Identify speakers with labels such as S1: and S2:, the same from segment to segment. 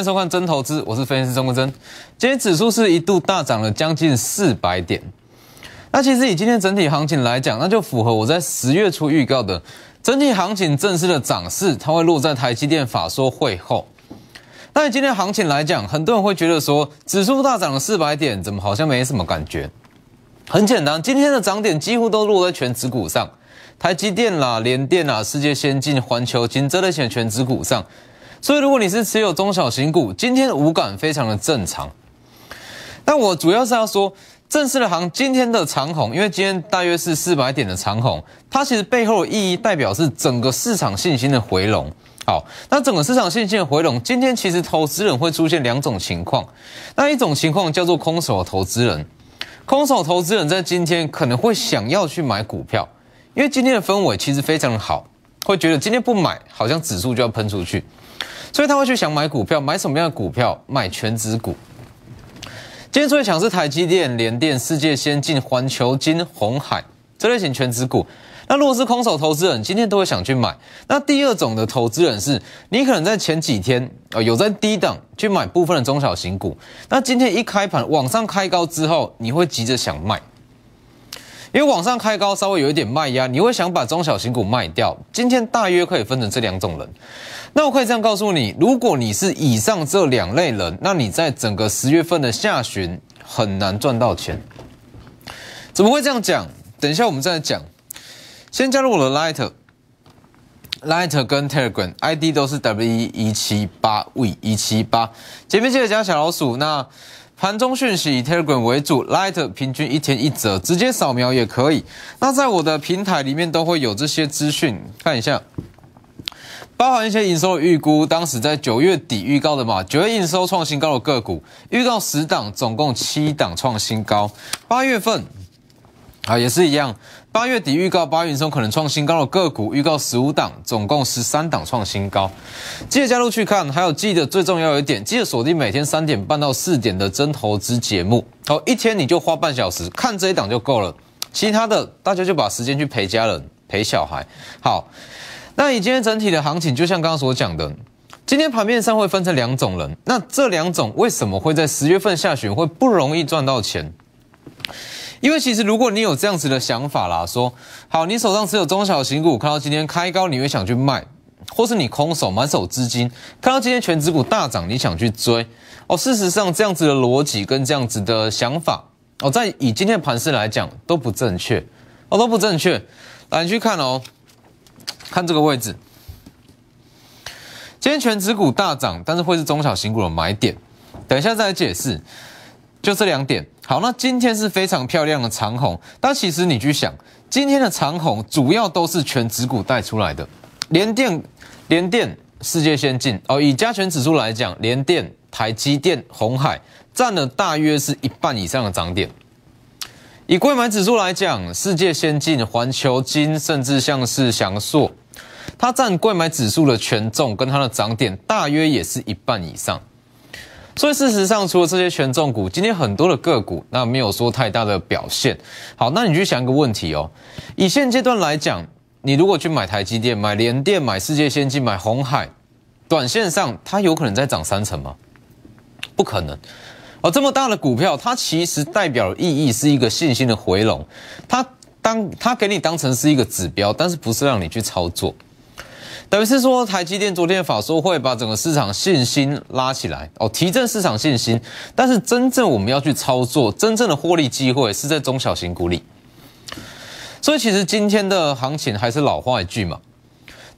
S1: 欢迎收看《真投资》，我是分析师钟国珍。今天指数是一度大涨了将近四百点。那其实以今天整体行情来讲，那就符合我在十月初预告的整体行情正式的涨势，它会落在台积电法说会后。那以今天行情来讲，很多人会觉得说，指数大涨了四百点，怎么好像没什么感觉？很简单，今天的涨点几乎都落在全指股上，台积电啦、联电啦、世界先进、环球金这类型全指股上。所以，如果你是持有中小型股，今天的无感非常的正常。但我主要是要说，正式的行今天的长虹，因为今天大约是四百点的长虹，它其实背后的意义代表是整个市场信心的回笼。好，那整个市场信心的回笼，今天其实投资人会出现两种情况。那一种情况叫做空手投资人，空手投资人在今天可能会想要去买股票，因为今天的氛围其实非常的好，会觉得今天不买，好像指数就要喷出去。所以他会去想买股票，买什么样的股票？买全指股。今天最强是台积电、联电、世界先进、环球金、红海这类型全指股。那如果是空手投资人，今天都会想去买。那第二种的投资人是，你可能在前几天啊有在低档去买部分的中小型股，那今天一开盘往上开高之后，你会急着想卖。因为往上开高稍微有一点卖压，你会想把中小型股卖掉。今天大约可以分成这两种人。那我可以这样告诉你，如果你是以上这两类人，那你在整个十月份的下旬很难赚到钱。怎么会这样讲？等一下我们再讲。先加入我的 Lighter，Lighter 跟 Telegram ID 都是 W 一七八 V 一七八，前面记得加小老鼠。那盘中讯息以 Telegram 为主，Light 平均一天一折，直接扫描也可以。那在我的平台里面都会有这些资讯，看一下，包含一些营收预估。当时在九月底预告的嘛，九月营收创新高的个股，预告十档，总共七档创新高。八月份啊也是一样。八月底预告八月中可能创新高的个股，预告十五档，总共十三档创新高。记得加入去看，还有记得最重要一点，记得锁定每天三点半到四点的真投资节目。好，一天你就花半小时看这一档就够了，其他的大家就把时间去陪家人、陪小孩。好，那以今天整体的行情，就像刚刚所讲的，今天盘面上会分成两种人，那这两种为什么会在十月份下旬会不容易赚到钱？因为其实如果你有这样子的想法啦，说好你手上持有中小型股，看到今天开高，你会想去卖，或是你空手满手资金，看到今天全指股大涨，你想去追哦。事实上，这样子的逻辑跟这样子的想法哦，在以今天的盘势来讲都不正确哦，都不正确。来，你去看哦，看这个位置，今天全指股大涨，但是会是中小型股的买点，等一下再来解释。就这两点，好，那今天是非常漂亮的长虹，但其实你去想，今天的长虹主要都是全指股带出来的，联电、联电、世界先进哦，以加权指数来讲，联电、台积电、红海占了大约是一半以上的涨点。以贵买指数来讲，世界先进、环球金，甚至像是翔硕，它占贵买指数的权重跟它的涨点大约也是一半以上。所以事实上，除了这些权重股，今天很多的个股那没有说太大的表现。好，那你去想一个问题哦，以现阶段来讲，你如果去买台积电、买联电、买世界先进、买红海，短线上它有可能再涨三成吗？不可能。哦，这么大的股票，它其实代表意义是一个信心的回笼，它当它给你当成是一个指标，但是不是让你去操作。等于是说，台积电昨天的法说会把整个市场信心拉起来哦，提振市场信心。但是真正我们要去操作，真正的获利机会是在中小型股里。所以其实今天的行情还是老话一句嘛，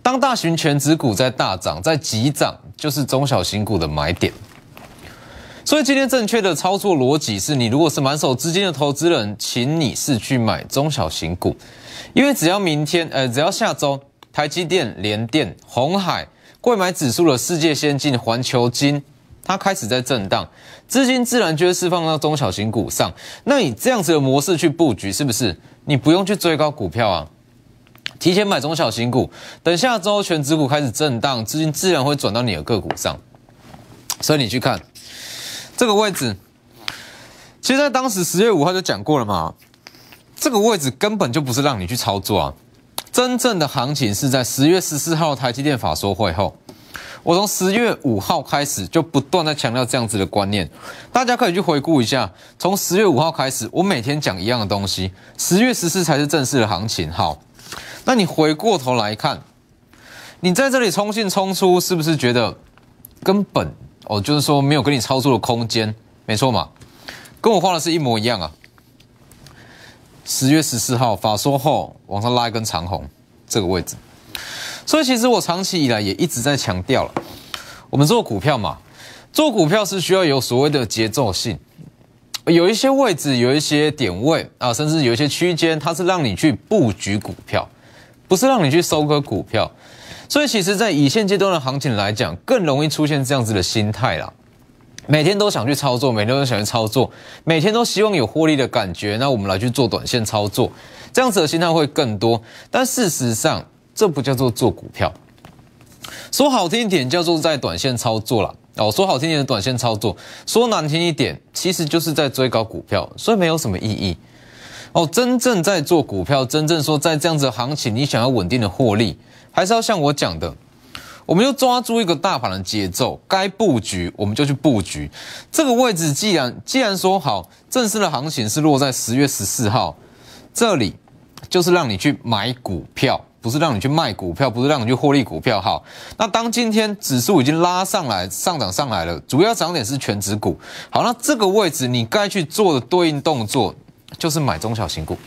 S1: 当大型全指股在大涨、在急涨，就是中小型股的买点。所以今天正确的操作逻辑是你如果是满手资金的投资人，请你是去买中小型股，因为只要明天，呃，只要下周。台积电、联电、红海、贵买指数的世界先进、环球金，它开始在震荡，资金自然就会释放到中小型股上。那你这样子的模式去布局，是不是你不用去追高股票啊？提前买中小型股，等下周全指股开始震荡，资金自然会转到你的个股上。所以你去看这个位置，其实在当时十月五号就讲过了嘛，这个位置根本就不是让你去操作啊。真正的行情是在十月十四号台积电法说会后，我从十月五号开始就不断在强调这样子的观念，大家可以去回顾一下，从十月五号开始，我每天讲一样的东西，十月十四才是正式的行情。好，那你回过头来看，你在这里冲进冲出，是不是觉得根本哦，就是说没有跟你操作的空间？没错嘛，跟我画的是一模一样啊。十月十四号发说后往上拉一根长红，这个位置。所以其实我长期以来也一直在强调了，我们做股票嘛，做股票是需要有所谓的节奏性，有一些位置，有一些点位啊，甚至有一些区间，它是让你去布局股票，不是让你去收割股票。所以其实，在以现阶段的行情来讲，更容易出现这样子的心态啦。每天都想去操作，每天都想去操作，每天都希望有获利的感觉，那我们来去做短线操作，这样子的心态会更多。但事实上，这不叫做做股票，说好听一点叫做在短线操作了哦。说好听一点的短线操作，说难听一点，其实就是在追高股票，所以没有什么意义哦。真正在做股票，真正说在这样子的行情，你想要稳定的获利，还是要像我讲的，我们就抓住一个大盘的节奏，该布局我们就去布局。这个位置既然既然说好，正式的行情是落在十月十四号，这里就是让你去买股票。不是让你去卖股票，不是让你去获利股票。好，那当今天指数已经拉上来，上涨上来了，主要涨点是全指股。好，那这个位置你该去做的对应动作就是买中小型股。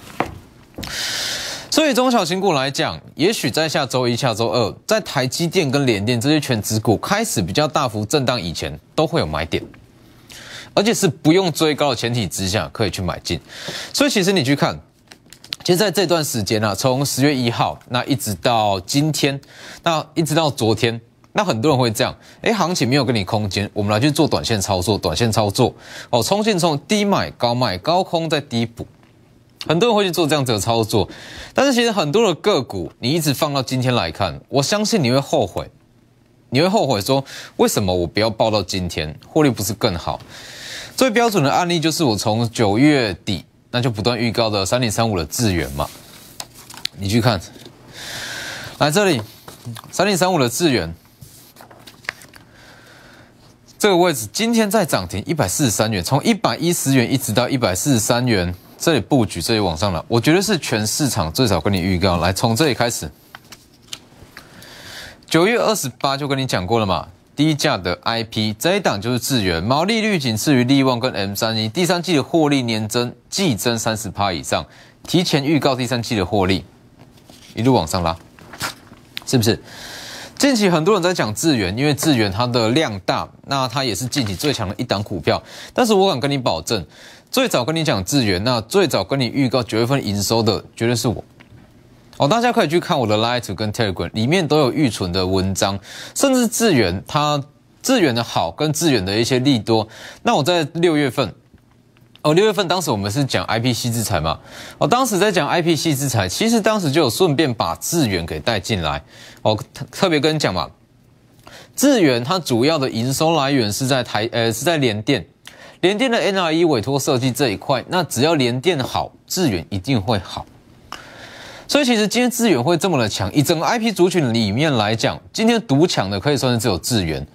S1: 所以中小型股来讲，也许在下周一、下周二，在台积电跟联电这些全指股开始比较大幅震荡以前，都会有买点，而且是不用追高的前提之下可以去买进。所以其实你去看。其实在这段时间呢，从十月一号那一直到今天，那一直到昨天，那很多人会这样，哎，行情没有给你空间，我们来去做短线操作，短线操作，哦，冲进冲，低买高卖，高空再低补，很多人会去做这样子的操作，但是其实很多的个股，你一直放到今天来看，我相信你会后悔，你会后悔说，为什么我不要报到今天，获利不是更好？最标准的案例就是我从九月底。那就不断预告的三零三五的智源嘛，你去看，来这里三零三五的智源这个位置，今天在涨停一百四十三元，从一百一十元一直到一百四十三元，这里布局，这里往上了，我觉得是全市场最早跟你预告，来从这里开始，九月二十八就跟你讲过了嘛。低价的 IP 这一档就是智源，毛利率仅次于利旺跟 M 三一，第三季的获利年增季增三十趴以上，提前预告第三季的获利，一路往上拉，是不是？近期很多人在讲智源，因为智源它的量大，那它也是近期最强的一档股票。但是我敢跟你保证，最早跟你讲智源，那最早跟你预告九月份营收的，绝对是我。哦，大家可以去看我的 Light 跟 Telegram，里面都有预存的文章，甚至智远它智远的好跟智远的一些利多。那我在六月份，哦，六月份当时我们是讲 IPC 制裁嘛，哦，当时在讲 IPC 制裁，其实当时就有顺便把智远给带进来。哦，特别跟你讲嘛，智远它主要的营收来源是在台，呃，是在联电，联电的 NRE 委托设计这一块，那只要联电好，智远一定会好。所以其实今天资源会这么的强，以整个 IP 族群里面来讲，今天独强的可以算是只有资源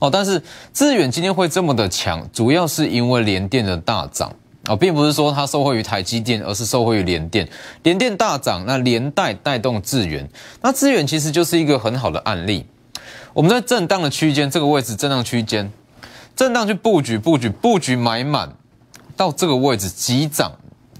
S1: 哦。但是资源今天会这么的强，主要是因为联电的大涨啊，并不是说它受惠于台积电，而是受惠于联电。联电大涨，那连带带动智源，那智源其实就是一个很好的案例。我们在震荡的区间这个位置，震荡区间，震荡去布局布局布局买满，到这个位置急涨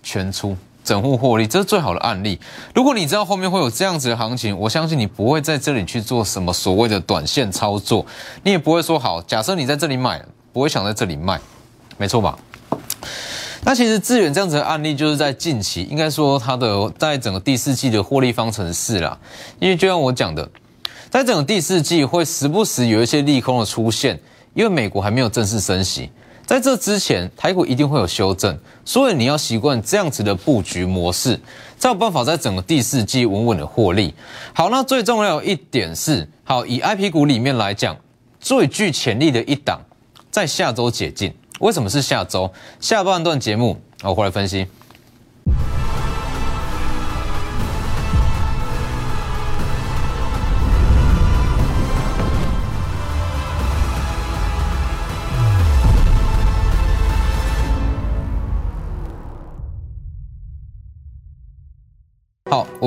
S1: 全出。整户获利，这是最好的案例。如果你知道后面会有这样子的行情，我相信你不会在这里去做什么所谓的短线操作，你也不会说好。假设你在这里买，不会想在这里卖，没错吧？那其实致远这样子的案例，就是在近期，应该说它的在整个第四季的获利方程式啦。因为就像我讲的，在整个第四季会时不时有一些利空的出现，因为美国还没有正式升息。在这之前，台股一定会有修正，所以你要习惯这样子的布局模式，才有办法在整个第四季稳稳的获利。好，那最重要一点是，好以 I P 股里面来讲，最具潜力的一档，在下周解禁。为什么是下周？下半段节目我回来分析。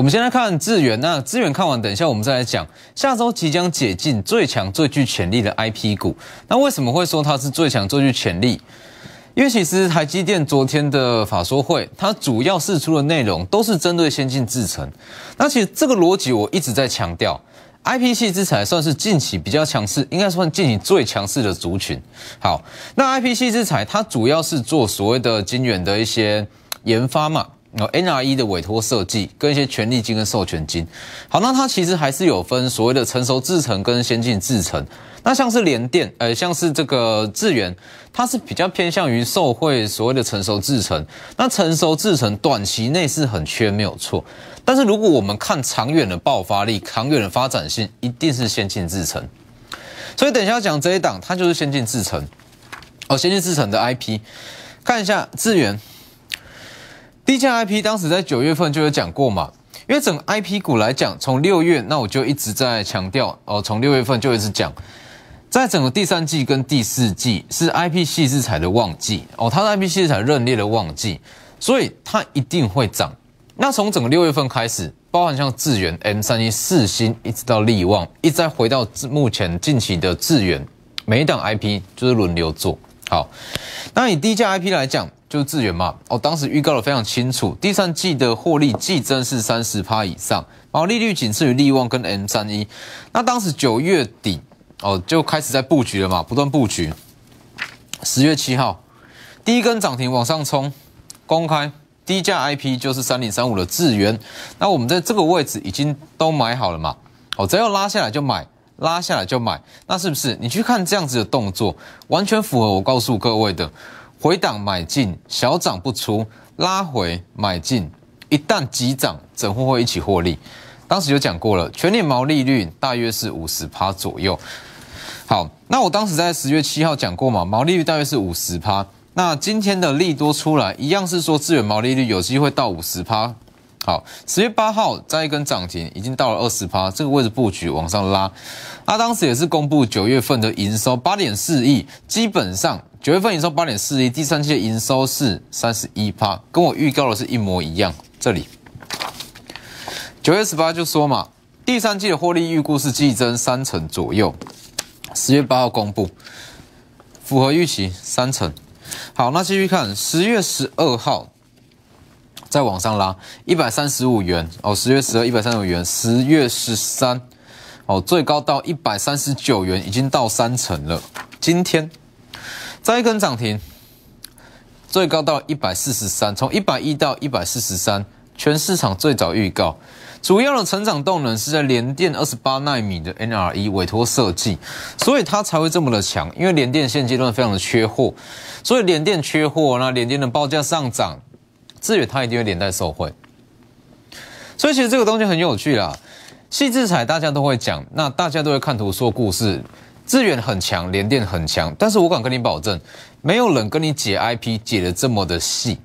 S1: 我们先来看智源。那智源看完，等一下我们再来讲下周即将解禁最强最具潜力的 IP 股。那为什么会说它是最强最具潜力？因为其实台积电昨天的法说会，它主要释出的内容都是针对先进制程。那其实这个逻辑我一直在强调，IP 系之材算是近期比较强势，应该算近期最强势的族群。好，那 IP 系之材它主要是做所谓的晶圆的一些研发嘛。哦，NRE 的委托设计跟一些权利金跟授权金，好，那它其实还是有分所谓的成熟制程跟先进制程。那像是联电，呃，像是这个智源，它是比较偏向于受惠所谓的成熟制程。那成熟制程短期内是很缺，没有错。但是如果我们看长远的爆发力、长远的发展性，一定是先进制程。所以等一下讲这一档，它就是先进制程。哦，先进制程的 IP，看一下智源。低价 IP 当时在九月份就有讲过嘛，因为整个 IP 股来讲，从六月那我就一直在强调哦，从六月份就一直讲，在整个第三季跟第四季是 IP 细制材的旺季哦，它的 IP 细制材认列的旺季，所以它一定会涨。那从整个六月份开始，包含像智源、M 三一、四星，一直到利旺，一再回到目前近期的智源，每一档 IP 就是轮流做好。那以低价 IP 来讲。就是智源嘛，哦，当时预告的非常清楚，第三季的获利季增是三十趴以上，毛利率仅次于利旺跟 M 三一。那当时九月底哦就开始在布局了嘛，不断布局。十月七号第一根涨停往上冲，公开低价 IP 就是三零三五的智源。那我们在这个位置已经都买好了嘛，哦，只要拉下来就买，拉下来就买，那是不是？你去看这样子的动作，完全符合我告诉各位的。回档买进，小涨不出，拉回买进，一旦急涨，整户会一起获利。当时就讲过了，全年毛利率大约是五十趴左右。好，那我当时在十月七号讲过嘛，毛利率大约是五十趴。那今天的利多出来，一样是说资源毛利率有机会到五十趴。好，十月八号再一根涨停，已经到了二十趴，这个位置布局往上拉。那当时也是公布九月份的营收八点四亿，基本上。九月份营收八点四亿，第三季的营收是三十一趴，跟我预告的是一模一样。这里九月十八就说嘛，第三季的获利预估是季增三成左右。十月八号公布，符合预期三成。好，那继续看十月十二号再往上拉一百三十五元哦，十月十二一百三十五元，十月十三哦，最高到一百三十九元，已经到三成了。今天。再一根涨停，最高到一百四十三，从一百一到一百四十三，全市场最早预告，主要的成长动能是在联电二十八纳米的 NRE 委托设计，所以它才会这么的强。因为联电现阶段非常的缺货，所以联电缺货，那联电的报价上涨，智远它一定会连带受惠。所以其实这个东西很有趣啦，细制彩大家都会讲，那大家都会看图说故事。资源很强，联电很强，但是我敢跟你保证，没有人跟你解 IP 解的这么的细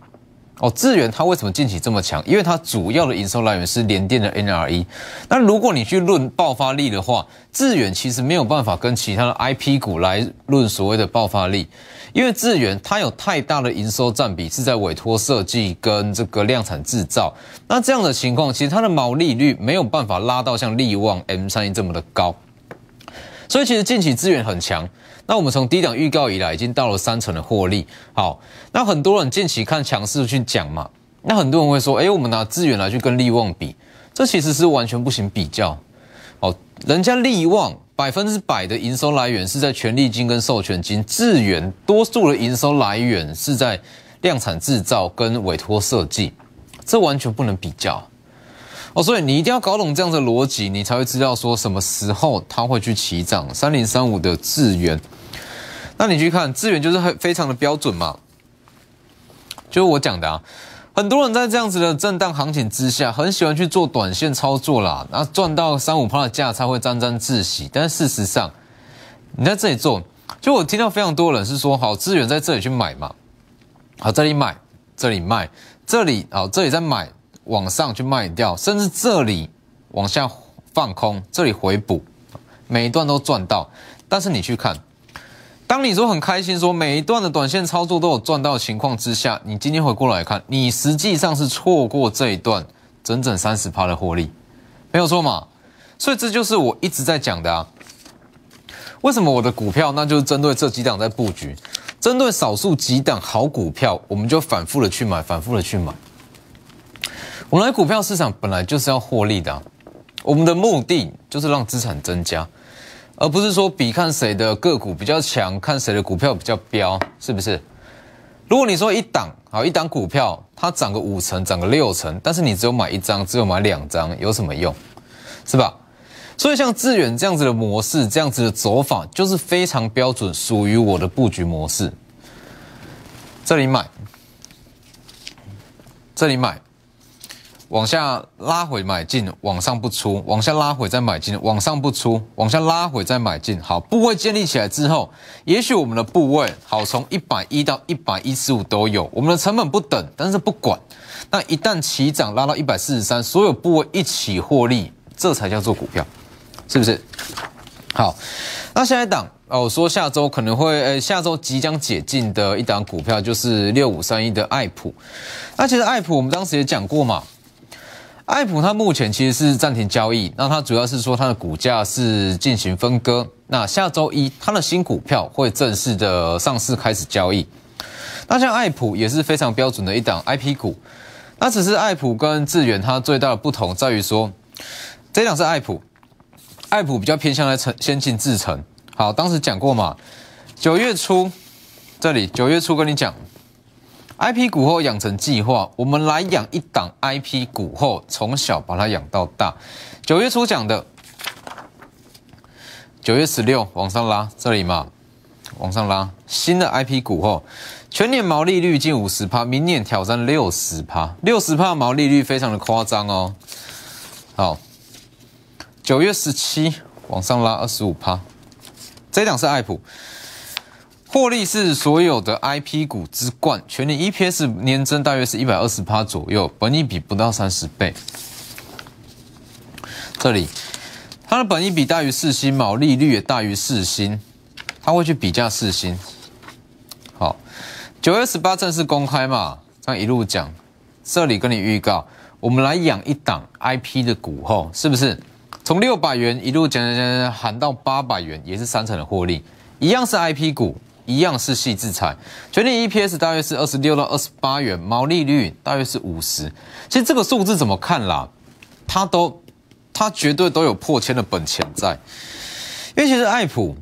S1: 哦。资源它为什么近期这么强？因为它主要的营收来源是联电的 NRE。那如果你去论爆发力的话，资源其实没有办法跟其他的 IP 股来论所谓的爆发力，因为资源它有太大的营收占比是在委托设计跟这个量产制造。那这样的情况，其实它的毛利率没有办法拉到像力旺 M 三一这么的高。所以其实近期资源很强，那我们从低档预告以来，已经到了三成的获利。好，那很多人近期看强势去讲嘛，那很多人会说，哎，我们拿资源来去跟利旺比，这其实是完全不行比较。哦，人家利旺百分之百的营收来源是在权利金跟授权金，资源多数的营收来源是在量产制造跟委托设计，这完全不能比较。哦，所以你一定要搞懂这样的逻辑，你才会知道说什么时候它会去起涨。三零三五的智源，那你去看智源就是很非常的标准嘛，就是我讲的啊。很多人在这样子的震荡行情之下，很喜欢去做短线操作啦，然后赚到三五趴的价差会沾沾自喜。但事实上，你在这里做，就我听到非常多人是说，好资源在这里去买嘛，好这里买，这里卖，这里好这里在买。往上去卖掉，甚至这里往下放空，这里回补，每一段都赚到。但是你去看，当你说很开心，说每一段的短线操作都有赚到的情况之下，你今天回过来看，你实际上是错过这一段整整三十趴的获利，没有错嘛？所以这就是我一直在讲的啊。为什么我的股票那就是针对这几档在布局，针对少数几档好股票，我们就反复的去买，反复的去买。我们来股票市场本来就是要获利的，我们的目的就是让资产增加，而不是说比看谁的个股比较强，看谁的股票比较飙，是不是？如果你说一档好一档股票，它涨个五成，涨个六成，但是你只有买一张，只有买两张，有什么用？是吧？所以像致远这样子的模式，这样子的走法，就是非常标准，属于我的布局模式。这里买，这里买。往下拉回买进，往上不出；往下拉回再买进，往上不出；往下拉回再买进。好，部位建立起来之后，也许我们的部位好从一百一到一百一十五都有，我们的成本不等，但是不管。那一旦起涨拉到一百四十三，所有部位一起获利，这才叫做股票，是不是？好，那下一档哦，说下周可能会呃，下周即将解禁的一档股票就是六五三一的爱普。那其实爱普我们当时也讲过嘛。爱普它目前其实是暂停交易，那它主要是说它的股价是进行分割。那下周一它的新股票会正式的上市开始交易。那像爱普也是非常标准的一档 IP 股，那只是爱普跟智远它最大的不同在于说，这档是爱普，爱普比较偏向来成先进制程。好，当时讲过嘛，九月初这里九月初跟你讲。I P 股后养成计划，我们来养一档 I P 股后，从小把它养到大。九月初讲的，九月十六往上拉，这里嘛，往上拉。新的 I P 股后，全年毛利率近五十趴，明年挑战六十趴，六十趴毛利率非常的夸张哦。好，九月十七往上拉二十五趴，这档是爱普。获利是所有的 I P 股之冠，全年 E P S 年增大约是一百二十趴左右，本益比不到三十倍。这里它的本益比大于四星，毛利率也大于四星，它会去比价四星。好，九月十八正式公开嘛，这样一路讲，这里跟你预告，我们来养一档 I P 的股后，是不是？从六百元一路讲讲讲喊到八百元，也是三成的获利，一样是 I P 股。一样是细制裁，全年 EPS 大约是二十六到二十八元，毛利率大约是五十。其实这个数字怎么看啦？它都，它绝对都有破千的本钱在。因为其实爱普，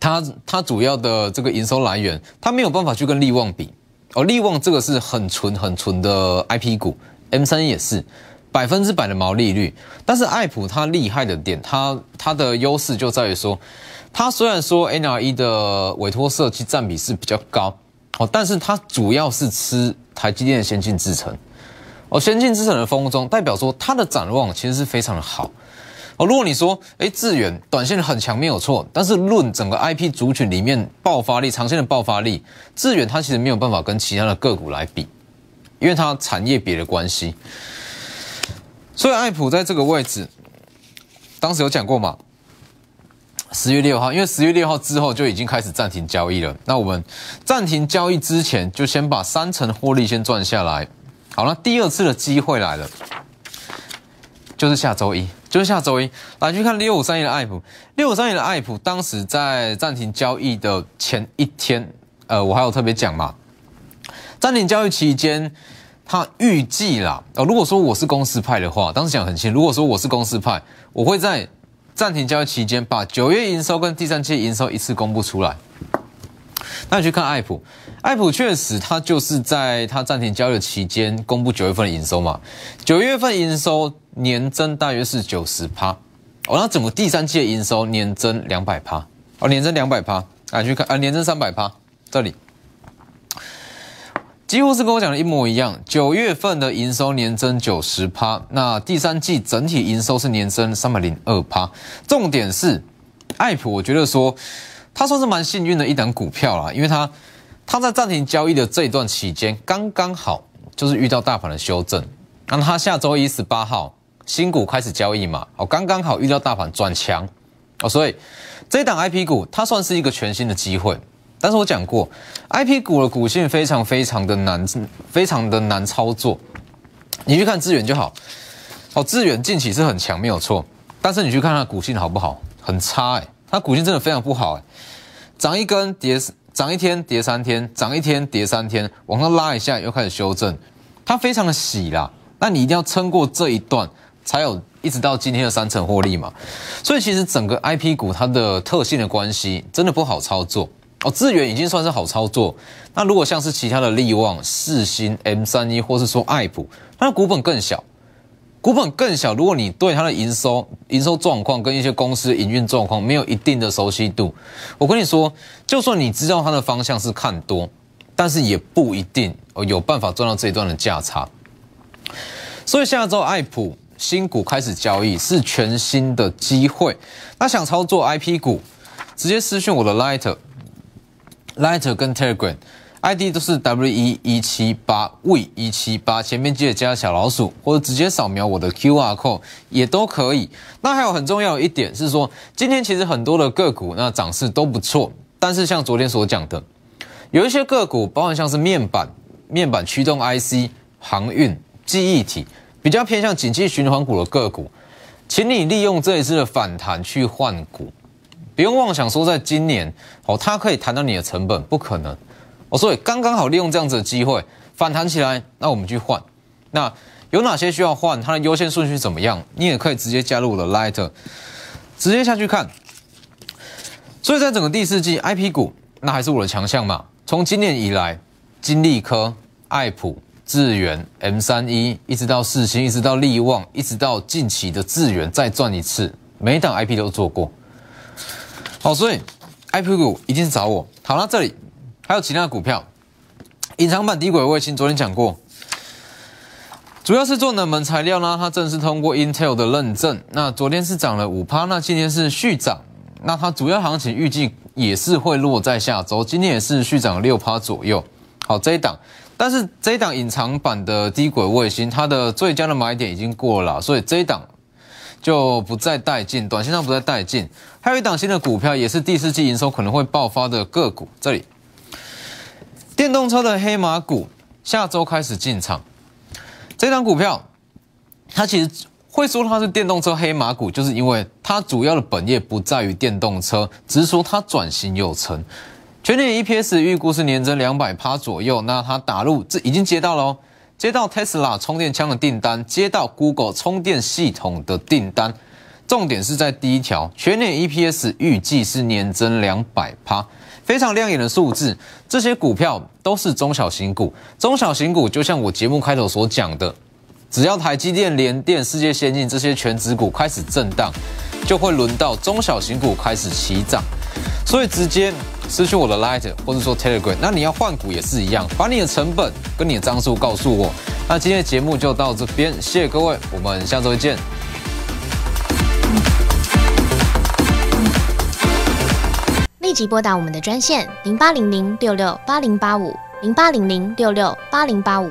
S1: 它它主要的这个营收来源，它没有办法去跟利旺比。哦，利旺这个是很纯很纯的 IP 股，M 三也是百分之百的毛利率。但是爱普它厉害的点，它它的优势就在于说。它虽然说 NRE 的委托设计占比是比较高，哦，但是它主要是吃台积电的先进制程，哦，先进制程的风中代表说它的展望其实是非常的好，哦，如果你说，哎，智远短线很强没有错，但是论整个 IP 族群里面爆发力、长线的爆发力，智远它其实没有办法跟其他的个股来比，因为它产业别的关系，所以爱普在这个位置，当时有讲过嘛？十月六号，因为十月六号之后就已经开始暂停交易了。那我们暂停交易之前，就先把三成获利先赚下来。好了，第二次的机会来了，就是下周一，就是下周一来去看六五三一的爱普。六五三一的爱普，当时在暂停交易的前一天，呃，我还有特别讲嘛，暂停交易期间，他预计啦，呃，如果说我是公司派的话，当时讲很清，如果说我是公司派，我会在。暂停交易期间，把九月营收跟第三季营收一次公布出来。那你去看爱普，爱普确实它就是在它暂停交易的期间公布九月份的营收嘛。九月份营收年增大约是九十趴，哦，那整个第三季的营收年增两百趴，哦，年增两百趴，啊，去看啊，年增三百趴，这里。几乎是跟我讲的一模一样。九月份的营收年增九十趴，那第三季整体营收是年增三百零二趴。重点是，爱普，我觉得说，它算是蛮幸运的一档股票啦，因为它，它在暂停交易的这一段期间，刚刚好就是遇到大盘的修正。那它下周一十八号新股开始交易嘛，哦，刚刚好遇到大盘转强，哦，所以这一档 I P 股它算是一个全新的机会。但是我讲过，I P 股的股性非常非常的难，非常的难操作。你去看资源就好。哦，资源近期是很强，没有错。但是你去看它股性好不好？很差哎，它股性真的非常不好哎。涨一根跌，涨一天跌三天，涨一天跌三天，往上拉一下又开始修正，它非常的洗啦。那你一定要撑过这一段，才有一直到今天的三成获利嘛。所以其实整个 I P 股它的特性的关系，真的不好操作哦。资源已经算是好操作，那如果像是其他的利旺、四星、M 三一，或是说爱普，它的股本更小。股本更小，如果你对它的营收、营收状况跟一些公司营运状况没有一定的熟悉度，我跟你说，就算你知道它的方向是看多，但是也不一定有办法赚到这一段的价差。所以下周爱普新股开始交易是全新的机会。那想操作 IP 股，直接私讯我的 Lighter、Lighter 跟 Telegram。ID 都是 W 一一七八 V 一七八，前面记得加小老鼠，或者直接扫描我的 QR code 也都可以。那还有很重要一点是说，今天其实很多的个股那涨势都不错，但是像昨天所讲的，有一些个股，包含像是面板、面板驱动 IC、航运、记忆体，比较偏向景气循环股的个股，请你利用这一次的反弹去换股，不用妄想说在今年哦，它可以谈到你的成本，不可能。哦，所以刚刚好利用这样子的机会反弹起来，那我们去换。那有哪些需要换？它的优先顺序怎么样？你也可以直接加入我的 Light，直接下去看。所以在整个第四季，IP 股那还是我的强项嘛。从今年以来，金利科、爱普、智源、M 三一，一直到四星，一直到利旺，一直到近期的智源再赚一次，每一档 IP 都做过。好，所以 IP 股一定是找我。好了，这里。还有其他的股票，隐藏版低轨卫星，昨天讲过，主要是做冷门材料呢。它正式通过 Intel 的认证，那昨天是涨了五趴，那今天是续涨。那它主要行情预计也是会落在下周，今天也是续涨六趴左右。好，这一档，但是这一档隐藏版的低轨卫星，它的最佳的买点已经过了，所以这一档就不再带进，短线上不再带进。还有一档新的股票，也是第四季营收可能会爆发的个股，这里。电动车的黑马股下周开始进场，这张股票它其实会说它是电动车黑马股，就是因为它主要的本业不在于电动车，只是说它转型有成。全年 EPS 预估是年增两百趴左右，那它打入这已经接到了，接到 Tesla 充电枪的订单，接到 Google 充电系统的订单，重点是在第一条，全年 EPS 预计是年增两百趴。非常亮眼的数字，这些股票都是中小型股。中小型股就像我节目开头所讲的，只要台积电、联电、世界先进这些全指股开始震荡，就会轮到中小型股开始起涨。所以直接失去我的 Light 或者说 Telegram，那你要换股也是一样，把你的成本跟你的张数告诉我。那今天的节目就到这边，谢谢各位，我们下周见。
S2: 立即拨打我们的专线零八零零六六八零八五零八零零六六八零八五